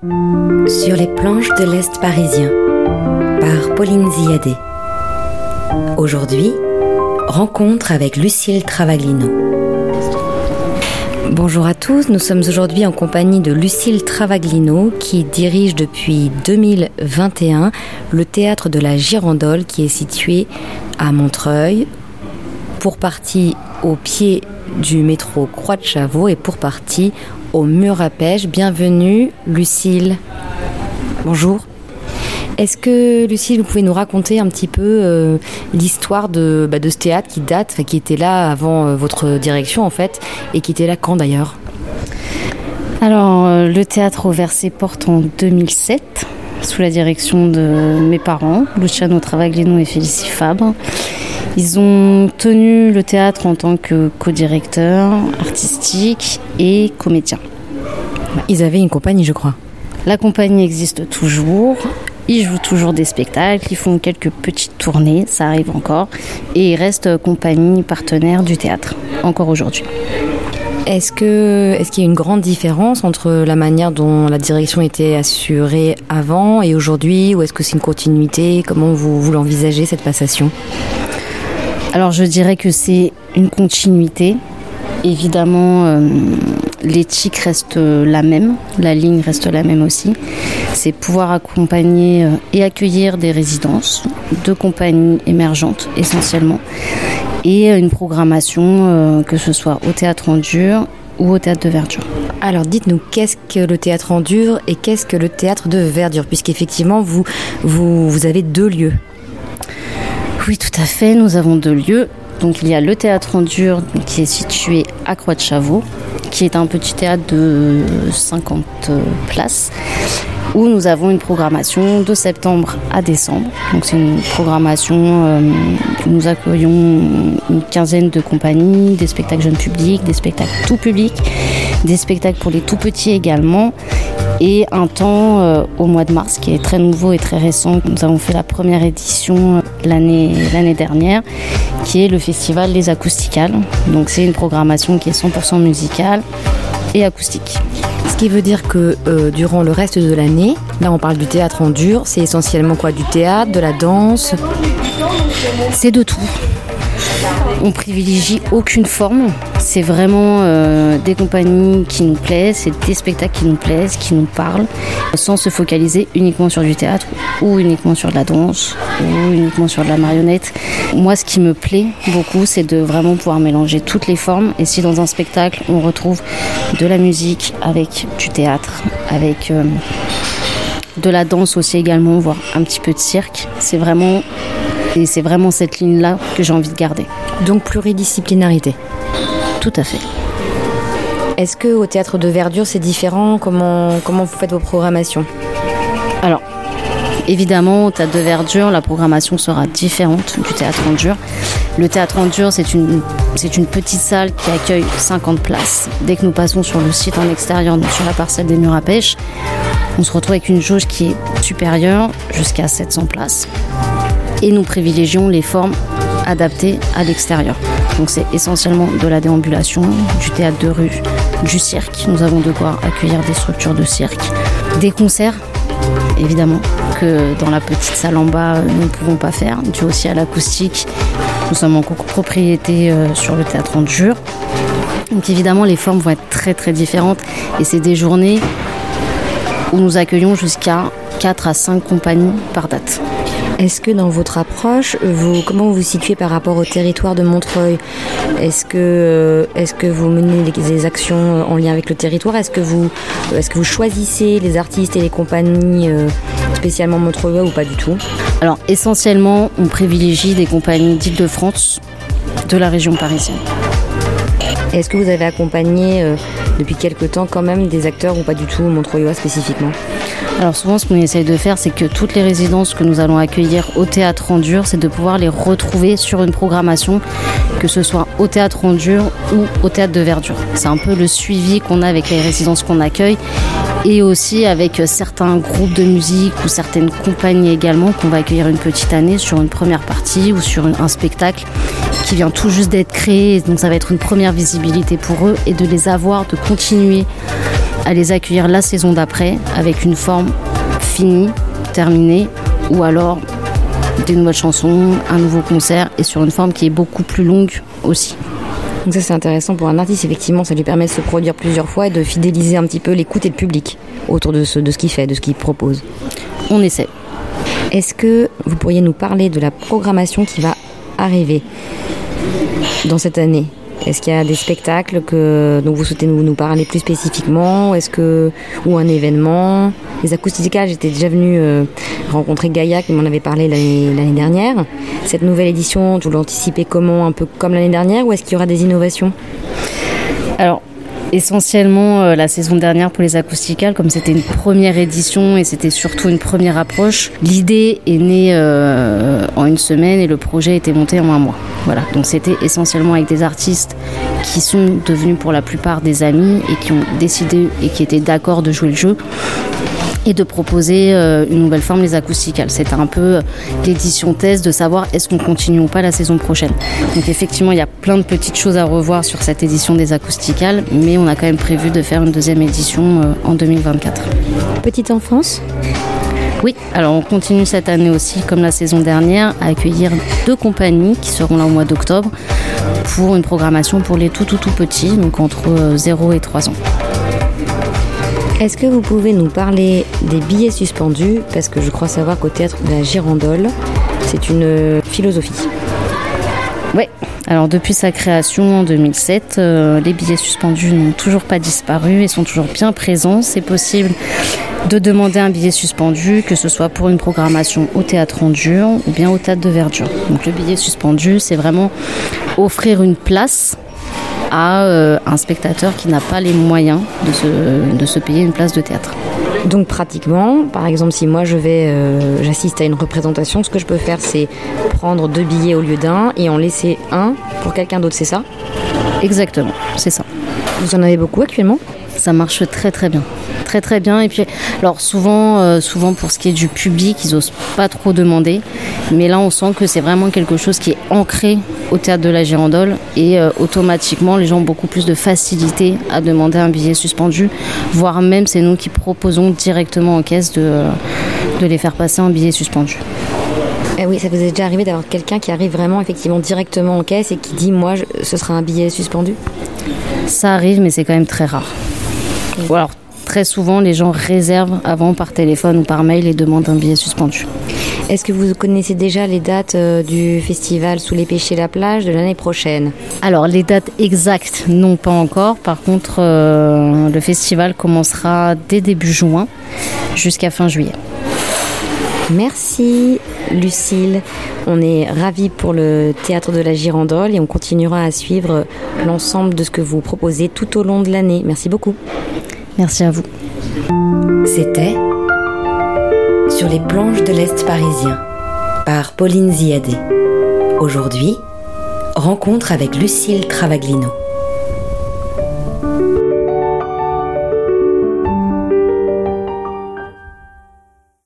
Sur les planches de l'Est parisien, par Pauline Ziadé. Aujourd'hui, rencontre avec Lucille Travaglino. Bonjour à tous, nous sommes aujourd'hui en compagnie de Lucille Travaglino qui dirige depuis 2021 le théâtre de la Girandole qui est situé à Montreuil, pour partie au pied du métro Croix de Chavaux et pour partie au mur à pêche. Bienvenue Lucille. Bonjour. Est-ce que Lucille, vous pouvez nous raconter un petit peu euh, l'histoire de, bah, de ce théâtre qui date, qui était là avant euh, votre direction en fait, et qui était là quand d'ailleurs? Alors, euh, le théâtre au verset porte en 2007, sous la direction de mes parents, Luciano Travaglino et Félicie Fabre. Ils ont tenu le théâtre en tant que co-directeur artistique et comédien. Ils avaient une compagnie, je crois. La compagnie existe toujours. Ils jouent toujours des spectacles, ils font quelques petites tournées, ça arrive encore, et ils restent compagnie partenaire du théâtre, encore aujourd'hui. Est-ce que est-ce qu'il y a une grande différence entre la manière dont la direction était assurée avant et aujourd'hui, ou est-ce que c'est une continuité? Comment vous, vous l'envisagez cette passation? Alors je dirais que c'est une continuité. Évidemment, euh, l'éthique reste la même, la ligne reste la même aussi. C'est pouvoir accompagner euh, et accueillir des résidences de compagnies émergentes essentiellement et une programmation euh, que ce soit au théâtre en dur ou au théâtre de verdure. Alors dites-nous, qu'est-ce que le théâtre en dur et qu'est-ce que le théâtre de verdure? Puisqu'effectivement, vous, avez deux lieux. Oui, tout à fait, nous avons deux lieux. Donc il y a le théâtre en dur qui est situé à Croix de Chavaux, qui est un petit théâtre de 50 places où nous avons une programmation de septembre à décembre. C'est une programmation euh, où nous accueillons une quinzaine de compagnies, des spectacles jeunes publics, des spectacles tout public, des spectacles pour les tout petits également et un temps euh, au mois de mars qui est très nouveau et très récent. Nous avons fait la première édition euh, l'année l'année dernière qui est le festival Les Acousticales. Donc c'est une programmation qui est 100% musicale et acoustique. Ce qui veut dire que euh, durant le reste de l'année, là on parle du théâtre en dur, c'est essentiellement quoi? Du théâtre, de la danse? C'est de tout. On privilégie aucune forme. C'est vraiment euh, des compagnies qui nous plaisent, c'est des spectacles qui nous plaisent, qui nous parlent, sans se focaliser uniquement sur du théâtre ou uniquement sur de la danse ou uniquement sur de la marionnette. Moi, ce qui me plaît beaucoup, c'est de vraiment pouvoir mélanger toutes les formes. Et si dans un spectacle, on retrouve de la musique avec du théâtre, avec euh, de la danse aussi également, voire un petit peu de cirque, c'est vraiment et c'est vraiment cette ligne-là que j'ai envie de garder. Donc pluridisciplinarité. Tout à fait. Est-ce que au théâtre de verdure c'est différent? Comment, comment vous faites vos programmations? Alors, évidemment, au théâtre de verdure, la programmation sera différente du théâtre en dur. Le théâtre en dur, c'est une, c'est une petite salle qui accueille 50 places. Dès que nous passons sur le site en extérieur, donc sur la parcelle des murs à pêche, on se retrouve avec une jauge qui est supérieure jusqu'à 700 places et nous privilégions les formes adaptées à l'extérieur. Donc c'est essentiellement de la déambulation, du théâtre de rue, du cirque. Nous avons de quoi accueillir des structures de cirque, des concerts, évidemment, que dans la petite salle en bas, nous ne pouvons pas faire, dû aussi à l'acoustique. Nous sommes en copropriété euh, sur le théâtre en dur. Donc évidemment, les formes vont être très très différentes et c'est des journées où nous accueillons jusqu'à 4 à 5 compagnies par date. Est-ce que dans votre approche, vous, comment vous vous situez par rapport au territoire de Montreuil? Est-ce que, euh, est que vous menez des actions en lien avec le territoire? Est-ce que, vous, est que vous choisissez les artistes et les compagnies euh, spécialement Montreuil ou pas du tout? Alors essentiellement, on privilégie des compagnies d'Île-de-France, de la région parisienne. Est-ce que vous avez accompagné euh, depuis quelque temps quand même des acteurs ou pas du tout Montreuillois spécifiquement? Alors souvent, ce qu'on essaye de faire, c'est que toutes les résidences que nous allons accueillir au théâtre en dur, c'est de pouvoir les retrouver sur une programmation, que ce soit au théâtre en dur ou au théâtre de verdure. C'est un peu le suivi qu'on a avec les résidences qu'on accueille et aussi avec certains groupes de musique ou certaines compagnies également qu'on va accueillir une petite année sur une première partie ou sur un spectacle qui vient tout juste d'être créé. Donc ça va être une première visibilité pour eux et de les avoir, de continuer à les accueillir la saison d'après avec une forme finie, terminée, ou alors des nouvelles chansons, un nouveau concert et sur une forme qui est beaucoup plus longue aussi. Donc ça c'est intéressant pour un artiste, effectivement ça lui permet de se produire plusieurs fois et de fidéliser un petit peu l'écoute et le public autour de ce, de ce qu'il fait, de ce qu'il propose. On essaie. Est-ce que vous pourriez nous parler de la programmation qui va arriver dans cette année? Est-ce qu'il y a des spectacles que dont vous souhaitez nous, parler plus spécifiquement? Est-ce que ou un événement? Les acousticales, j'étais déjà venue euh, rencontrer Gaïa qui m'en avait parlé l'année dernière. Cette nouvelle édition, vous l'anticipez comment? Un peu comme l'année dernière ou est-ce qu'il y aura des innovations? Alors, essentiellement euh, la saison dernière pour les acousticales, comme c'était une première édition et c'était surtout une première approche. L'idée est née euh, en une semaine et le projet été monté en un mois. Voilà, donc c'était essentiellement avec des artistes qui sont devenus pour la plupart des amis et qui ont décidé et qui étaient d'accord de jouer le jeu et de proposer euh, une nouvelle forme, les acousticales. C'était un peu euh, l'édition thèse de savoir est-ce qu'on continue ou pas la saison prochaine. Donc effectivement, il y a plein de petites choses à revoir sur cette édition des acousticales, mais on a quand même prévu de faire une deuxième édition euh, en 2024. Petite enfance? Oui, alors on continue cette année aussi, comme la saison dernière, à accueillir deux compagnies qui seront là au mois d'octobre pour une programmation pour les tout tout tout petits, donc entre 0 et 3 ans. Est-ce que vous pouvez nous parler des billets suspendus? Parce que je crois savoir qu'au théâtre de la Girandole, c'est une philosophie. Oui, alors depuis sa création en 2007, euh, les billets suspendus n'ont toujours pas disparu et sont toujours bien présents. C'est possible de demander un billet suspendu, que ce soit pour une programmation au théâtre en dur ou bien au théâtre de verdure. Donc le billet suspendu, c'est vraiment offrir une place à euh, un spectateur qui n'a pas les moyens de se, de se payer une place de théâtre. Donc pratiquement, par exemple, si moi je vais, euh, j'assiste à une représentation, ce que je peux faire, c'est prendre deux billets au lieu d'un et en laisser un pour quelqu'un d'autre, c'est ça? Exactement, c'est ça. Vous en avez beaucoup actuellement? Ça marche très très bien très très bien. Et puis, alors souvent, euh, souvent pour ce qui est du public, ils osent pas trop demander. Mais là, on sent que c'est vraiment quelque chose qui est ancré au théâtre de la Girandole et euh, automatiquement, les gens ont beaucoup plus de facilité à demander un billet suspendu, voire même c'est nous qui proposons directement en caisse de, de les faire passer un billet suspendu. Eh oui, ça vous est déjà arrivé d'avoir quelqu'un qui arrive vraiment effectivement directement en caisse et qui dit moi ce sera un billet suspendu? Ça arrive mais c'est quand même très rare. Ou alors très souvent, les gens réservent avant par téléphone ou par mail et demandent un billet suspendu. Est-ce que vous connaissez déjà les dates euh, du festival Sous les péchés la plage de l'année prochaine? Alors les dates exactes, non pas encore. Par contre, euh, le festival commencera dès début juin jusqu'à fin juillet. Merci Lucille. On est ravis pour le théâtre de la Girandole et on continuera à suivre l'ensemble de ce que vous proposez tout au long de l'année. Merci beaucoup. Merci à vous. C'était Sur les planches de l'Est parisien par Pauline Ziadé. Aujourd'hui, rencontre avec Lucille Travaglino.